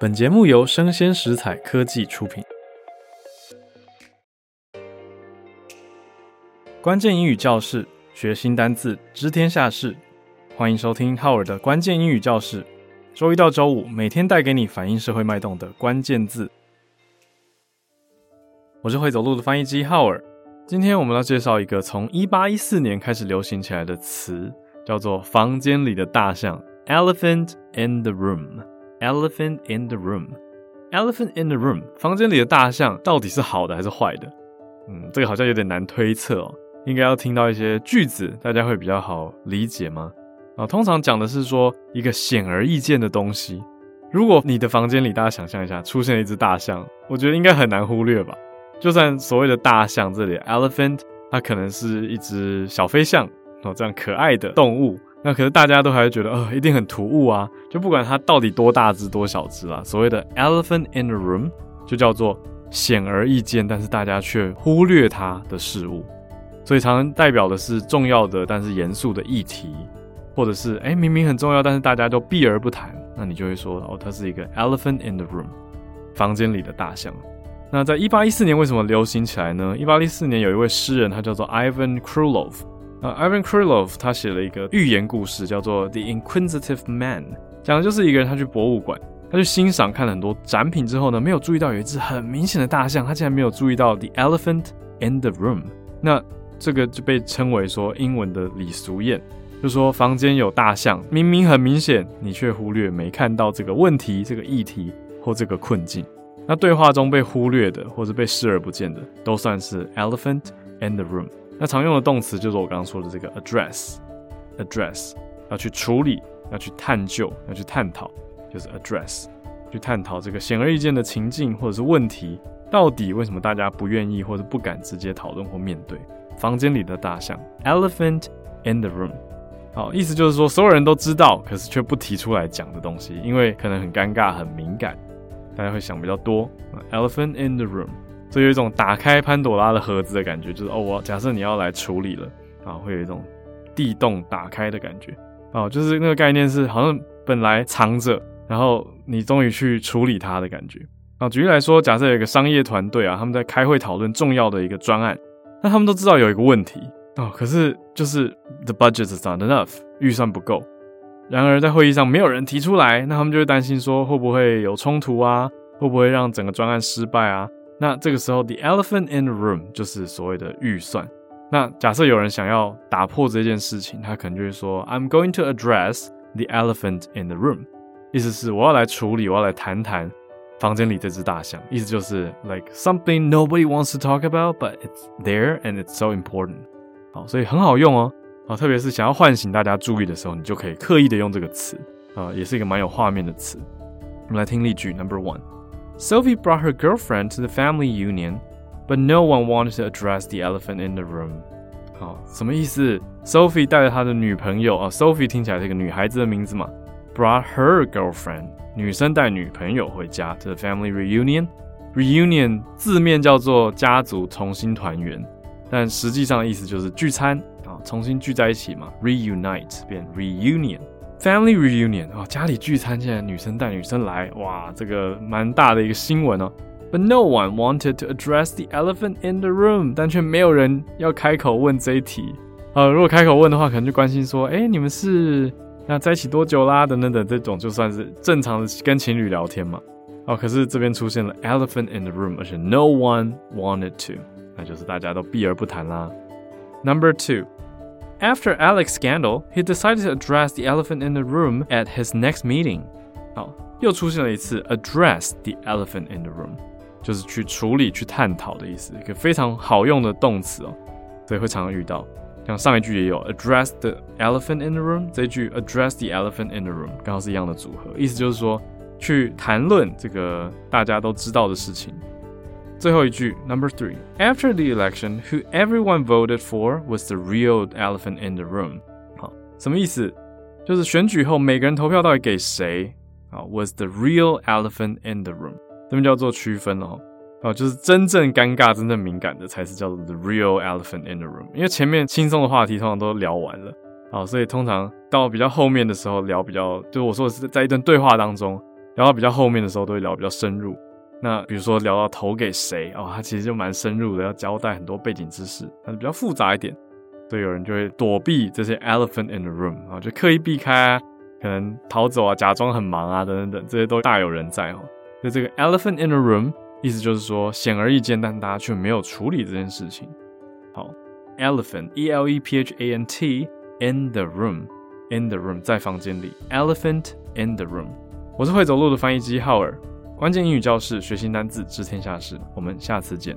本节目由生鲜食材科技出品。关键英语教室，学新单字，知天下事。欢迎收听浩尔的关键英语教室。周一到周五，每天带给你反映社会脉动的关键字。我是会走路的翻译机浩尔。今天我们要介绍一个从一八一四年开始流行起来的词，叫做“房间里的大象 ”（Elephant in the room）。Elephant in the room, elephant in the room。房间里的大象到底是好的还是坏的？嗯，这个好像有点难推测哦。应该要听到一些句子，大家会比较好理解吗？啊，通常讲的是说一个显而易见的东西。如果你的房间里，大家想象一下，出现了一只大象，我觉得应该很难忽略吧。就算所谓的大象，这里 elephant，它可能是一只小飞象哦，这样可爱的动物。那可是大家都还是觉得，呃，一定很突兀啊！就不管它到底多大只、多小只啊，所谓的 elephant in the room 就叫做显而易见，但是大家却忽略它的事物。所以常常代表的是重要的但是严肃的议题，或者是哎、明明很重要，但是大家都避而不谈，那你就会说哦，它是一个 elephant in the room，房间里的大象。那在一八一四年为什么流行起来呢？一八一四年有一位诗人，他叫做 Ivan Krylov。Ivan Krylov 他写了一个寓言故事，叫做《The Inquisitive Man》，讲的就是一个人他去博物馆，他去欣赏看了很多展品之后呢，没有注意到有一只很明显的大象，他竟然没有注意到 The Elephant in the Room。那这个就被称为说英文的礼俗谚，就说房间有大象，明明很明显，你却忽略没看到这个问题、这个议题或这个困境。那对话中被忽略的或者被视而不见的，都算是 Elephant in the Room。那常用的动词就是我刚刚说的这个 address，address 要去处理，要去探究，要去探讨，就是 address，去探讨这个显而易见的情境或者是问题，到底为什么大家不愿意或者不敢直接讨论或面对？房间里的大象，elephant in the room，好，意思就是说所有人都知道，可是却不提出来讲的东西，因为可能很尴尬、很敏感，大家会想比较多。elephant in the room。所以有一种打开潘朵拉的盒子的感觉，就是哦，我假设你要来处理了啊，会有一种地洞打开的感觉啊，就是那个概念是好像本来藏着，然后你终于去处理它的感觉啊。举例来说，假设有一个商业团队啊，他们在开会讨论重要的一个专案，那他们都知道有一个问题啊，可是就是 the budget is not enough，预算不够。然而在会议上没有人提出来，那他们就会担心说会不会有冲突啊，会不会让整个专案失败啊？那这个时候，the elephant in the room 就是所谓的预算。那假设有人想要打破这件事情，他可能就会说，I'm going to address the elephant in the room，意思是我要来处理，我要来谈谈房间里这只大象。意思就是 like something nobody wants to talk about，but it's there and it's so important。好，所以很好用哦。啊，特别是想要唤醒大家注意的时候，你就可以刻意的用这个词啊，也是一个蛮有画面的词。我们来听例句 number one。Sophie brought her girlfriend to the family union, but no one wanted to address the elephant in the room. 好，什么意思？Sophie 带着她的女朋友啊，Sophie 听起来是一个女孩子的名字嘛。Brought her girlfriend，女生带女朋友回家，to the family reunion。Reunion 字面叫做家族重新团圆，但实际上的意思就是聚餐啊，重新聚在一起嘛。Reunite 变 reunion。Family reunion 哦，家里聚餐，现在女生带女生来，哇，这个蛮大的一个新闻哦。But no one wanted to address the elephant in the room，但却没有人要开口问这一题。呃，如果开口问的话，可能就关心说，哎，你们是那在一起多久啦？等等等，这种就算是正常的跟情侣聊天嘛。哦，可是这边出现了 elephant in the room，而且 no one wanted to，那就是大家都避而不谈啦。Number two。After Alex scandal, he decided to address the elephant in the room at his next meeting. 好，又出现了一次 address the elephant in the room，就是去处理、去探讨的意思，一个非常好用的动词哦，所以会常常遇到。像上一句也有 address the elephant in the room，这一句 address the elephant in the room 刚好是一样的组合，意思就是说去谈论这个大家都知道的事情。 最后一句，Number three. After the election, who everyone voted for was the real elephant in the room. 好，什么意思？就是选举后每个人投票到底给谁？啊，was the real elephant in the room. 这边叫做区分哦。哦，就是真正尴尬、真正敏感的才是叫做 the real elephant in the room。因为前面轻松的话题通常都聊完了，好，所以通常到比较后面的时候聊比较，就我说的是在一段对话当中。聊到比较后面的时候，都会聊比较深入。那比如说聊到投给谁哦，他其实就蛮深入的，要交代很多背景知识，它是比较复杂一点，所以有人就会躲避这些 elephant in the room 啊，就刻意避开啊，可能逃走啊，假装很忙啊，等等等，这些都大有人在哦。那这个 elephant in the room 意思就是说显而易见，但大家却没有处理这件事情。好，elephant e l e p h a n t in the room in the room 在房间里，elephant in the room。我是会走路的翻译机浩尔。关键英语教室，学习单字，知天下事。我们下次见。